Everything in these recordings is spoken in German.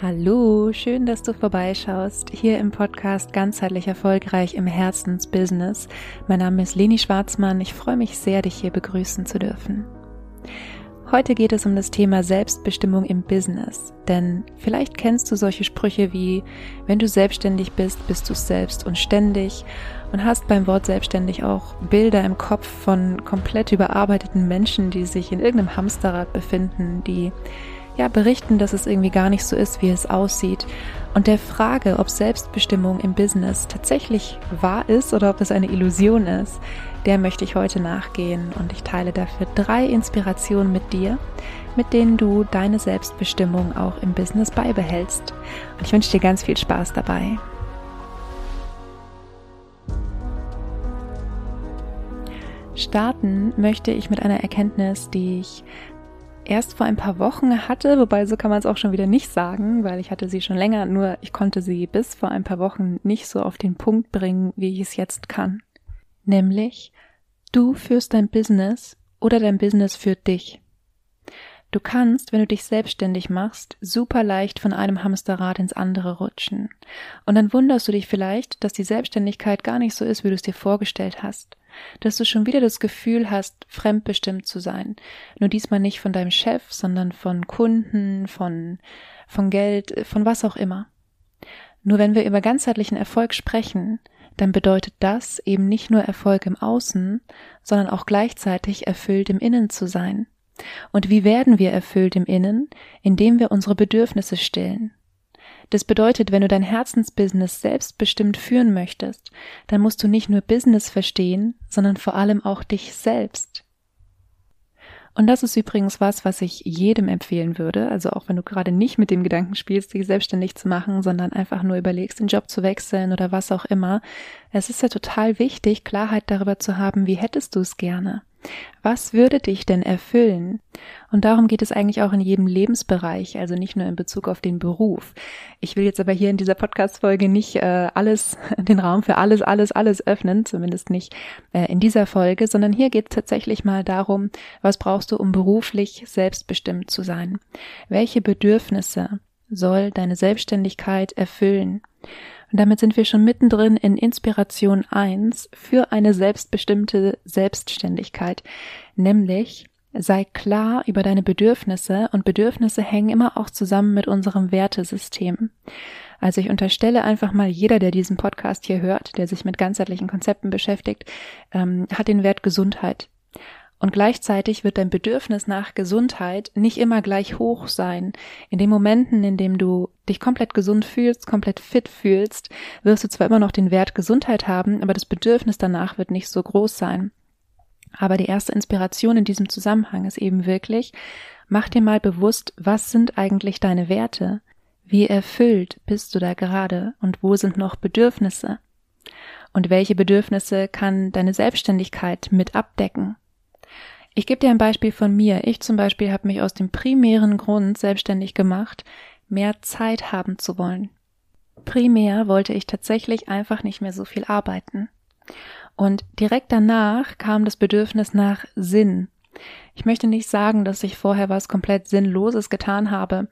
Hallo, schön, dass du vorbeischaust, hier im Podcast Ganzheitlich Erfolgreich im Herzensbusiness. Mein Name ist Leni Schwarzmann, ich freue mich sehr, dich hier begrüßen zu dürfen. Heute geht es um das Thema Selbstbestimmung im Business, denn vielleicht kennst du solche Sprüche wie, wenn du selbstständig bist, bist du selbst und ständig und hast beim Wort selbstständig auch Bilder im Kopf von komplett überarbeiteten Menschen, die sich in irgendeinem Hamsterrad befinden, die ja, berichten, dass es irgendwie gar nicht so ist, wie es aussieht. Und der Frage, ob Selbstbestimmung im Business tatsächlich wahr ist oder ob es eine Illusion ist, der möchte ich heute nachgehen und ich teile dafür drei Inspirationen mit dir, mit denen du deine Selbstbestimmung auch im Business beibehältst. Und ich wünsche dir ganz viel Spaß dabei. Starten möchte ich mit einer Erkenntnis, die ich erst vor ein paar Wochen hatte, wobei so kann man es auch schon wieder nicht sagen, weil ich hatte sie schon länger, nur ich konnte sie bis vor ein paar Wochen nicht so auf den Punkt bringen, wie ich es jetzt kann. Nämlich, du führst dein Business oder dein Business führt dich. Du kannst, wenn du dich selbstständig machst, super leicht von einem Hamsterrad ins andere rutschen. Und dann wunderst du dich vielleicht, dass die Selbstständigkeit gar nicht so ist, wie du es dir vorgestellt hast dass du schon wieder das Gefühl hast, fremdbestimmt zu sein. Nur diesmal nicht von deinem Chef, sondern von Kunden, von, von Geld, von was auch immer. Nur wenn wir über ganzheitlichen Erfolg sprechen, dann bedeutet das eben nicht nur Erfolg im Außen, sondern auch gleichzeitig erfüllt im Innen zu sein. Und wie werden wir erfüllt im Innen? Indem wir unsere Bedürfnisse stillen. Das bedeutet, wenn du dein Herzensbusiness selbstbestimmt führen möchtest, dann musst du nicht nur Business verstehen, sondern vor allem auch dich selbst. Und das ist übrigens was, was ich jedem empfehlen würde. Also auch wenn du gerade nicht mit dem Gedanken spielst, dich selbstständig zu machen, sondern einfach nur überlegst, den Job zu wechseln oder was auch immer. Es ist ja total wichtig, Klarheit darüber zu haben, wie hättest du es gerne. Was würde dich denn erfüllen? Und darum geht es eigentlich auch in jedem Lebensbereich, also nicht nur in Bezug auf den Beruf. Ich will jetzt aber hier in dieser Podcast-Folge nicht äh, alles, den Raum für alles, alles, alles öffnen, zumindest nicht äh, in dieser Folge, sondern hier geht es tatsächlich mal darum, was brauchst du, um beruflich selbstbestimmt zu sein? Welche Bedürfnisse soll deine Selbstständigkeit erfüllen? Und damit sind wir schon mittendrin in Inspiration 1 für eine selbstbestimmte Selbstständigkeit, nämlich sei klar über deine Bedürfnisse und Bedürfnisse hängen immer auch zusammen mit unserem Wertesystem. Also ich unterstelle einfach mal, jeder, der diesen Podcast hier hört, der sich mit ganzheitlichen Konzepten beschäftigt, ähm, hat den Wert Gesundheit. Und gleichzeitig wird dein Bedürfnis nach Gesundheit nicht immer gleich hoch sein. In den Momenten, in dem du dich komplett gesund fühlst, komplett fit fühlst, wirst du zwar immer noch den Wert Gesundheit haben, aber das Bedürfnis danach wird nicht so groß sein. Aber die erste Inspiration in diesem Zusammenhang ist eben wirklich, mach dir mal bewusst, was sind eigentlich deine Werte? Wie erfüllt bist du da gerade und wo sind noch Bedürfnisse? Und welche Bedürfnisse kann deine Selbstständigkeit mit abdecken? Ich gebe dir ein Beispiel von mir. Ich zum Beispiel habe mich aus dem primären Grund selbstständig gemacht, mehr Zeit haben zu wollen. Primär wollte ich tatsächlich einfach nicht mehr so viel arbeiten. Und direkt danach kam das Bedürfnis nach Sinn. Ich möchte nicht sagen, dass ich vorher was komplett Sinnloses getan habe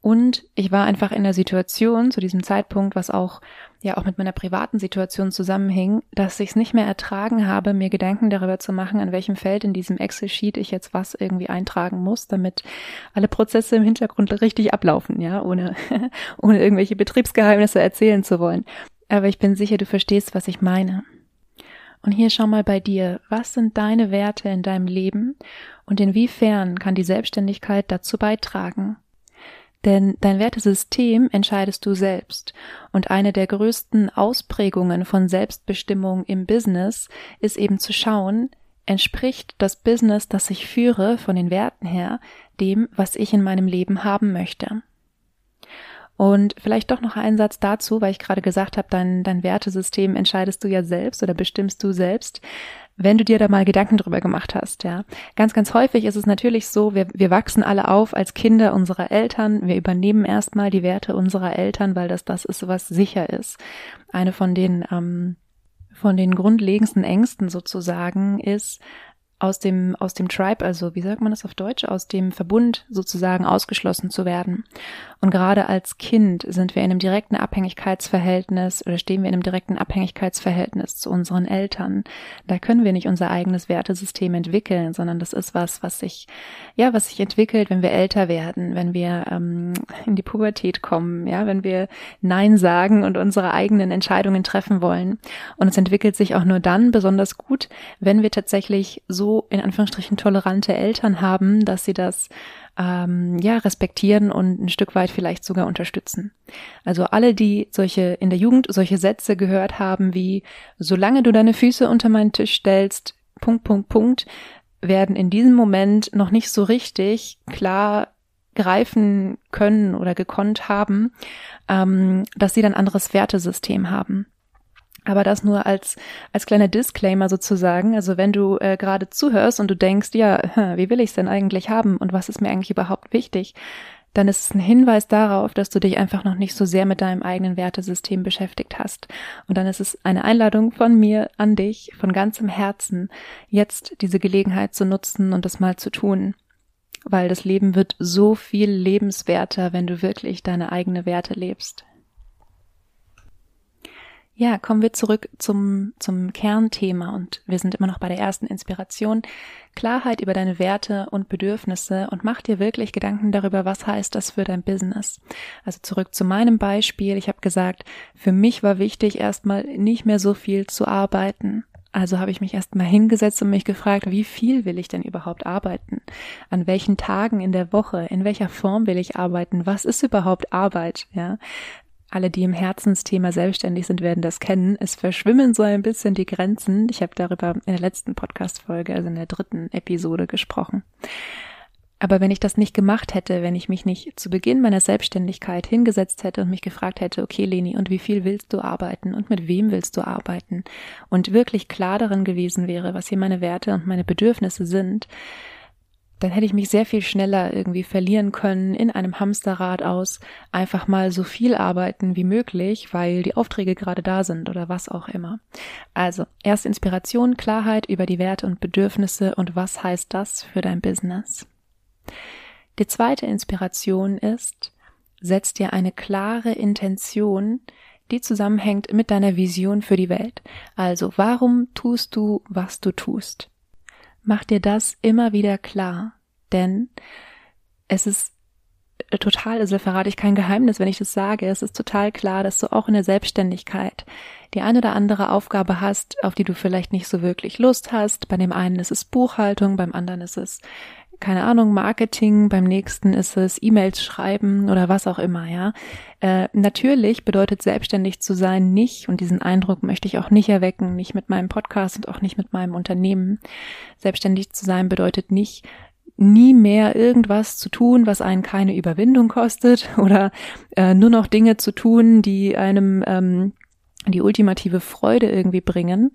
und ich war einfach in der Situation zu diesem Zeitpunkt, was auch ja auch mit meiner privaten Situation zusammenhing, dass ich es nicht mehr ertragen habe, mir Gedanken darüber zu machen, an welchem Feld in diesem Excel-Sheet ich jetzt was irgendwie eintragen muss, damit alle Prozesse im Hintergrund richtig ablaufen, ja, ohne, ohne irgendwelche Betriebsgeheimnisse erzählen zu wollen. Aber ich bin sicher, du verstehst, was ich meine. Und hier schau mal bei dir, was sind deine Werte in deinem Leben und inwiefern kann die Selbstständigkeit dazu beitragen? Denn dein Wertesystem entscheidest du selbst. Und eine der größten Ausprägungen von Selbstbestimmung im Business ist eben zu schauen, entspricht das Business, das ich führe, von den Werten her, dem, was ich in meinem Leben haben möchte. Und vielleicht doch noch ein Satz dazu, weil ich gerade gesagt habe, dein, dein Wertesystem entscheidest du ja selbst oder bestimmst du selbst wenn du dir da mal Gedanken drüber gemacht hast, ja. Ganz, ganz häufig ist es natürlich so, wir, wir wachsen alle auf als Kinder unserer Eltern. Wir übernehmen erstmal die Werte unserer Eltern, weil das das ist, was sicher ist. Eine von den, ähm, von den grundlegendsten Ängsten sozusagen ist, aus dem, aus dem Tribe, also wie sagt man das auf Deutsch, aus dem Verbund sozusagen ausgeschlossen zu werden. Und gerade als Kind sind wir in einem direkten Abhängigkeitsverhältnis oder stehen wir in einem direkten Abhängigkeitsverhältnis zu unseren Eltern. Da können wir nicht unser eigenes Wertesystem entwickeln, sondern das ist was, was sich, ja, was sich entwickelt, wenn wir älter werden, wenn wir ähm, in die Pubertät kommen, ja, wenn wir Nein sagen und unsere eigenen Entscheidungen treffen wollen. Und es entwickelt sich auch nur dann besonders gut, wenn wir tatsächlich so in Anführungsstrichen tolerante Eltern haben, dass sie das ähm, ja respektieren und ein Stück weit vielleicht sogar unterstützen. Also alle, die solche in der Jugend solche Sätze gehört haben wie solange du deine Füße unter meinen Tisch stellst, Punkt Punkt Punkt, werden in diesem Moment noch nicht so richtig klar greifen können oder gekonnt haben, ähm, dass sie dann anderes Wertesystem haben. Aber das nur als, als kleiner Disclaimer sozusagen. Also wenn du äh, gerade zuhörst und du denkst, ja, wie will ich es denn eigentlich haben und was ist mir eigentlich überhaupt wichtig, dann ist es ein Hinweis darauf, dass du dich einfach noch nicht so sehr mit deinem eigenen Wertesystem beschäftigt hast. Und dann ist es eine Einladung von mir an dich, von ganzem Herzen, jetzt diese Gelegenheit zu nutzen und das mal zu tun. Weil das Leben wird so viel lebenswerter, wenn du wirklich deine eigene Werte lebst. Ja, kommen wir zurück zum, zum Kernthema und wir sind immer noch bei der ersten Inspiration. Klarheit über deine Werte und Bedürfnisse und mach dir wirklich Gedanken darüber, was heißt das für dein Business. Also zurück zu meinem Beispiel. Ich habe gesagt, für mich war wichtig, erstmal nicht mehr so viel zu arbeiten. Also habe ich mich erstmal hingesetzt und mich gefragt, wie viel will ich denn überhaupt arbeiten? An welchen Tagen in der Woche? In welcher Form will ich arbeiten? Was ist überhaupt Arbeit? Ja, alle, die im Herzensthema selbstständig sind, werden das kennen. Es verschwimmen so ein bisschen die Grenzen. Ich habe darüber in der letzten Podcast-Folge, also in der dritten Episode gesprochen. Aber wenn ich das nicht gemacht hätte, wenn ich mich nicht zu Beginn meiner Selbstständigkeit hingesetzt hätte und mich gefragt hätte, okay Leni, und wie viel willst du arbeiten und mit wem willst du arbeiten und wirklich klar darin gewesen wäre, was hier meine Werte und meine Bedürfnisse sind, dann hätte ich mich sehr viel schneller irgendwie verlieren können in einem Hamsterrad aus einfach mal so viel arbeiten wie möglich, weil die Aufträge gerade da sind oder was auch immer. Also, erste Inspiration, Klarheit über die Werte und Bedürfnisse und was heißt das für dein Business. Die zweite Inspiration ist, setz dir eine klare Intention, die zusammenhängt mit deiner Vision für die Welt. Also, warum tust du, was du tust? Mach dir das immer wieder klar, denn es ist total, also verrate ich kein Geheimnis, wenn ich das sage, es ist total klar, dass du auch in der Selbstständigkeit die eine oder andere Aufgabe hast, auf die du vielleicht nicht so wirklich Lust hast. Bei dem einen ist es Buchhaltung, beim anderen ist es keine Ahnung, Marketing, beim nächsten ist es E-Mails schreiben oder was auch immer, ja. Äh, natürlich bedeutet selbstständig zu sein nicht, und diesen Eindruck möchte ich auch nicht erwecken, nicht mit meinem Podcast und auch nicht mit meinem Unternehmen. Selbstständig zu sein bedeutet nicht, nie mehr irgendwas zu tun, was einen keine Überwindung kostet oder äh, nur noch Dinge zu tun, die einem ähm, die ultimative Freude irgendwie bringen,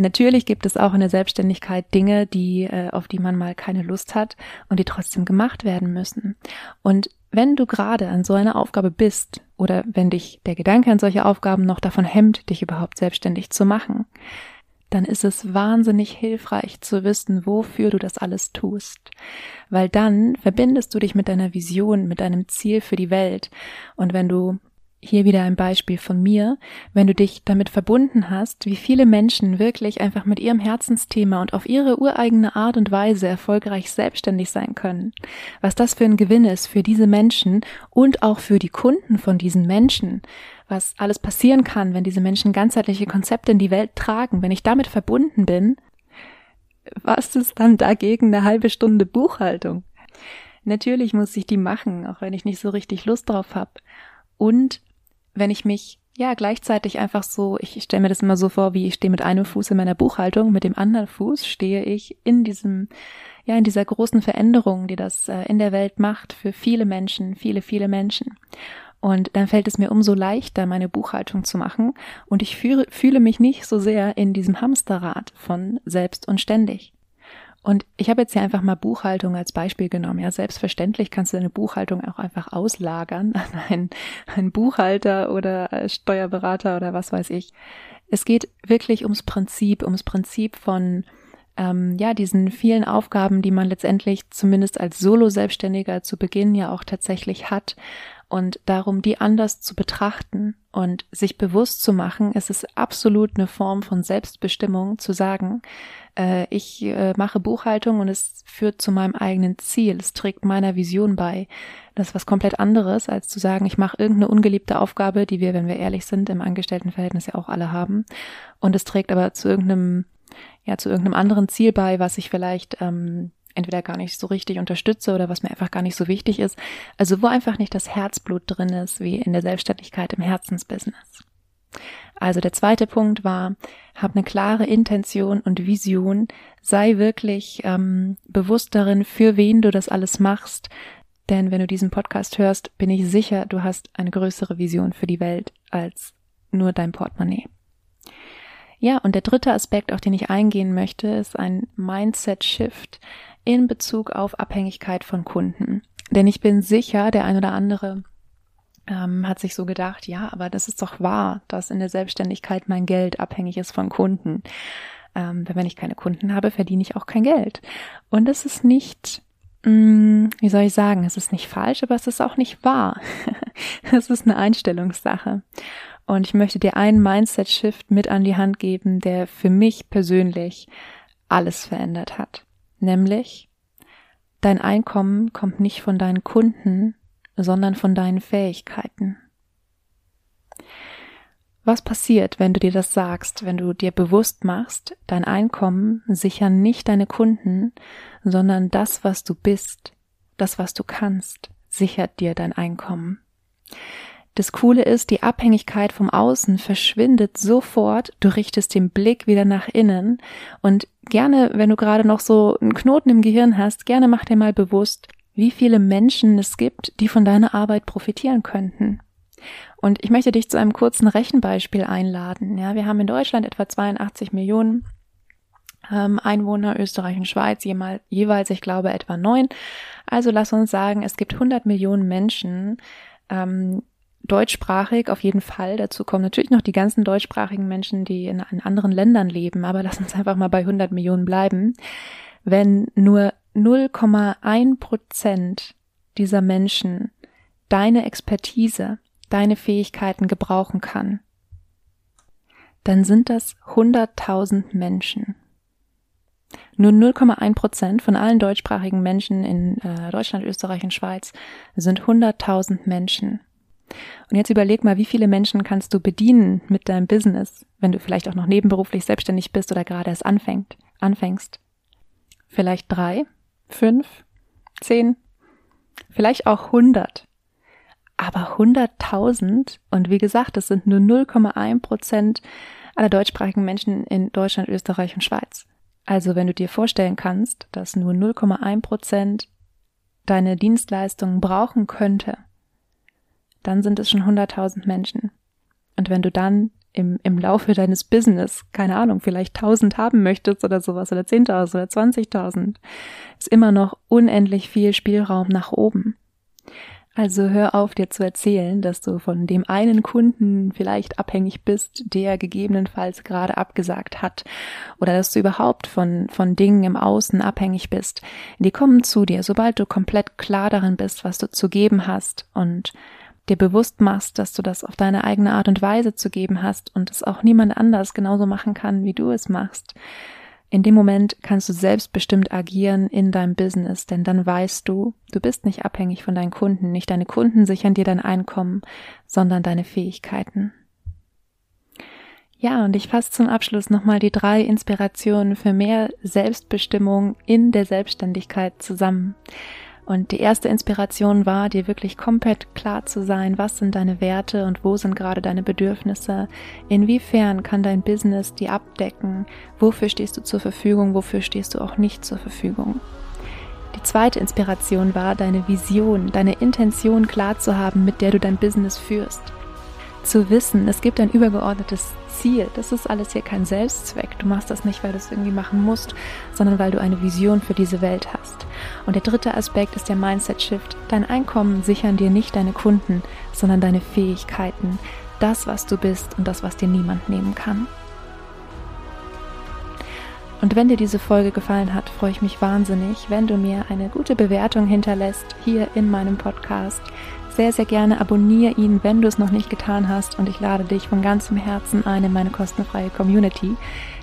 Natürlich gibt es auch in der Selbstständigkeit Dinge, die, äh, auf die man mal keine Lust hat und die trotzdem gemacht werden müssen. Und wenn du gerade an so einer Aufgabe bist oder wenn dich der Gedanke an solche Aufgaben noch davon hemmt, dich überhaupt selbstständig zu machen, dann ist es wahnsinnig hilfreich zu wissen, wofür du das alles tust. Weil dann verbindest du dich mit deiner Vision, mit deinem Ziel für die Welt. Und wenn du hier wieder ein Beispiel von mir, wenn du dich damit verbunden hast, wie viele Menschen wirklich einfach mit ihrem Herzensthema und auf ihre ureigene Art und Weise erfolgreich selbstständig sein können, was das für ein Gewinn ist für diese Menschen und auch für die Kunden von diesen Menschen, was alles passieren kann, wenn diese Menschen ganzheitliche Konzepte in die Welt tragen, wenn ich damit verbunden bin, was ist dann dagegen eine halbe Stunde Buchhaltung? Natürlich muss ich die machen, auch wenn ich nicht so richtig Lust drauf habe. Und wenn ich mich ja gleichzeitig einfach so, ich stelle mir das immer so vor, wie ich stehe mit einem Fuß in meiner Buchhaltung, mit dem anderen Fuß stehe ich in diesem, ja, in dieser großen Veränderung, die das äh, in der Welt macht für viele Menschen, viele, viele Menschen. Und dann fällt es mir umso leichter, meine Buchhaltung zu machen und ich fühle, fühle mich nicht so sehr in diesem Hamsterrad von selbst und ständig. Und ich habe jetzt hier einfach mal Buchhaltung als Beispiel genommen. Ja, selbstverständlich kannst du deine Buchhaltung auch einfach auslagern an einen, einen Buchhalter oder Steuerberater oder was weiß ich. Es geht wirklich ums Prinzip, ums Prinzip von ähm, ja, diesen vielen Aufgaben, die man letztendlich zumindest als Solo-Selbstständiger zu Beginn ja auch tatsächlich hat und darum, die anders zu betrachten und sich bewusst zu machen, es ist absolut eine Form von Selbstbestimmung zu sagen, äh, ich äh, mache Buchhaltung und es führt zu meinem eigenen Ziel, es trägt meiner Vision bei. Das ist was komplett anderes, als zu sagen, ich mache irgendeine ungeliebte Aufgabe, die wir, wenn wir ehrlich sind, im Angestelltenverhältnis ja auch alle haben. Und es trägt aber zu irgendeinem, ja, zu irgendeinem anderen Ziel bei, was ich vielleicht ähm, entweder gar nicht so richtig unterstütze oder was mir einfach gar nicht so wichtig ist. Also wo einfach nicht das Herzblut drin ist, wie in der Selbstständigkeit im Herzensbusiness. Also der zweite Punkt war, hab eine klare Intention und Vision, sei wirklich ähm, bewusst darin, für wen du das alles machst. Denn wenn du diesen Podcast hörst, bin ich sicher, du hast eine größere Vision für die Welt als nur dein Portemonnaie. Ja, und der dritte Aspekt, auf den ich eingehen möchte, ist ein Mindset-Shift in Bezug auf Abhängigkeit von Kunden. Denn ich bin sicher, der ein oder andere ähm, hat sich so gedacht, ja, aber das ist doch wahr, dass in der Selbstständigkeit mein Geld abhängig ist von Kunden. Ähm, wenn ich keine Kunden habe, verdiene ich auch kein Geld. Und es ist nicht, mh, mm, wie soll ich sagen, es ist nicht falsch, aber es ist auch nicht wahr. es ist eine Einstellungssache. Und ich möchte dir einen Mindset-Shift mit an die Hand geben, der für mich persönlich alles verändert hat. Nämlich, dein Einkommen kommt nicht von deinen Kunden, sondern von deinen Fähigkeiten. Was passiert, wenn du dir das sagst, wenn du dir bewusst machst, dein Einkommen sichern nicht deine Kunden, sondern das, was du bist, das, was du kannst, sichert dir dein Einkommen. Das Coole ist, die Abhängigkeit vom Außen verschwindet sofort. Du richtest den Blick wieder nach innen und gerne, wenn du gerade noch so einen Knoten im Gehirn hast, gerne mach dir mal bewusst, wie viele Menschen es gibt, die von deiner Arbeit profitieren könnten. Und ich möchte dich zu einem kurzen Rechenbeispiel einladen. Ja, wir haben in Deutschland etwa 82 Millionen ähm, Einwohner, Österreich und Schweiz jeweils, jeweils, ich glaube, etwa neun. Also lass uns sagen, es gibt 100 Millionen Menschen, ähm, deutschsprachig auf jeden Fall. Dazu kommen natürlich noch die ganzen deutschsprachigen Menschen, die in, in anderen Ländern leben. Aber lass uns einfach mal bei 100 Millionen bleiben. Wenn nur 0,1 Prozent dieser Menschen deine Expertise, deine Fähigkeiten gebrauchen kann, dann sind das 100.000 Menschen. Nur 0,1 Prozent von allen deutschsprachigen Menschen in äh, Deutschland, Österreich und Schweiz sind 100.000 Menschen. Und jetzt überleg mal, wie viele Menschen kannst du bedienen mit deinem Business, wenn du vielleicht auch noch nebenberuflich selbstständig bist oder gerade erst anfängt, anfängst. Vielleicht drei, fünf, zehn, vielleicht auch hundert. Aber hunderttausend und wie gesagt, das sind nur 0,1 Prozent aller deutschsprachigen Menschen in Deutschland, Österreich und Schweiz. Also wenn du dir vorstellen kannst, dass nur 0,1 Prozent deine Dienstleistungen brauchen könnte, dann sind es schon 100.000 Menschen. Und wenn du dann im, im Laufe deines Business, keine Ahnung, vielleicht 1000 haben möchtest oder sowas oder 10.000 oder 20.000, ist immer noch unendlich viel Spielraum nach oben. Also hör auf, dir zu erzählen, dass du von dem einen Kunden vielleicht abhängig bist, der gegebenenfalls gerade abgesagt hat, oder dass du überhaupt von, von Dingen im Außen abhängig bist. Die kommen zu dir, sobald du komplett klar darin bist, was du zu geben hast und dir bewusst machst, dass du das auf deine eigene Art und Weise zu geben hast und es auch niemand anders genauso machen kann, wie du es machst. In dem Moment kannst du selbstbestimmt agieren in deinem Business, denn dann weißt du, du bist nicht abhängig von deinen Kunden, nicht deine Kunden sichern dir dein Einkommen, sondern deine Fähigkeiten. Ja, und ich fasse zum Abschluss nochmal die drei Inspirationen für mehr Selbstbestimmung in der Selbstständigkeit zusammen. Und die erste Inspiration war, dir wirklich komplett klar zu sein, was sind deine Werte und wo sind gerade deine Bedürfnisse, inwiefern kann dein Business die abdecken, wofür stehst du zur Verfügung, wofür stehst du auch nicht zur Verfügung. Die zweite Inspiration war, deine Vision, deine Intention klar zu haben, mit der du dein Business führst. Zu wissen, es gibt ein übergeordnetes Ziel. Das ist alles hier kein Selbstzweck. Du machst das nicht, weil du es irgendwie machen musst, sondern weil du eine Vision für diese Welt hast. Und der dritte Aspekt ist der Mindset Shift. Dein Einkommen sichern dir nicht deine Kunden, sondern deine Fähigkeiten. Das, was du bist und das, was dir niemand nehmen kann. Und wenn dir diese Folge gefallen hat, freue ich mich wahnsinnig, wenn du mir eine gute Bewertung hinterlässt hier in meinem Podcast. Sehr, sehr gerne abonniere ihn, wenn du es noch nicht getan hast und ich lade dich von ganzem Herzen ein in meine kostenfreie Community.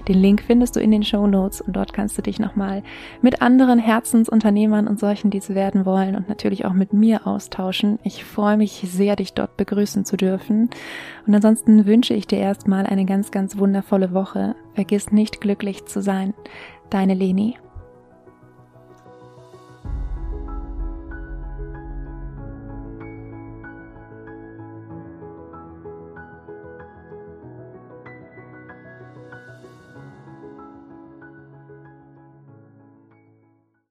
Den Link findest du in den Show Notes und dort kannst du dich nochmal mit anderen Herzensunternehmern und solchen, die es werden wollen und natürlich auch mit mir austauschen. Ich freue mich sehr, dich dort begrüßen zu dürfen. Und ansonsten wünsche ich dir erstmal eine ganz, ganz wundervolle Woche. Vergiss nicht glücklich zu sein. Deine Leni.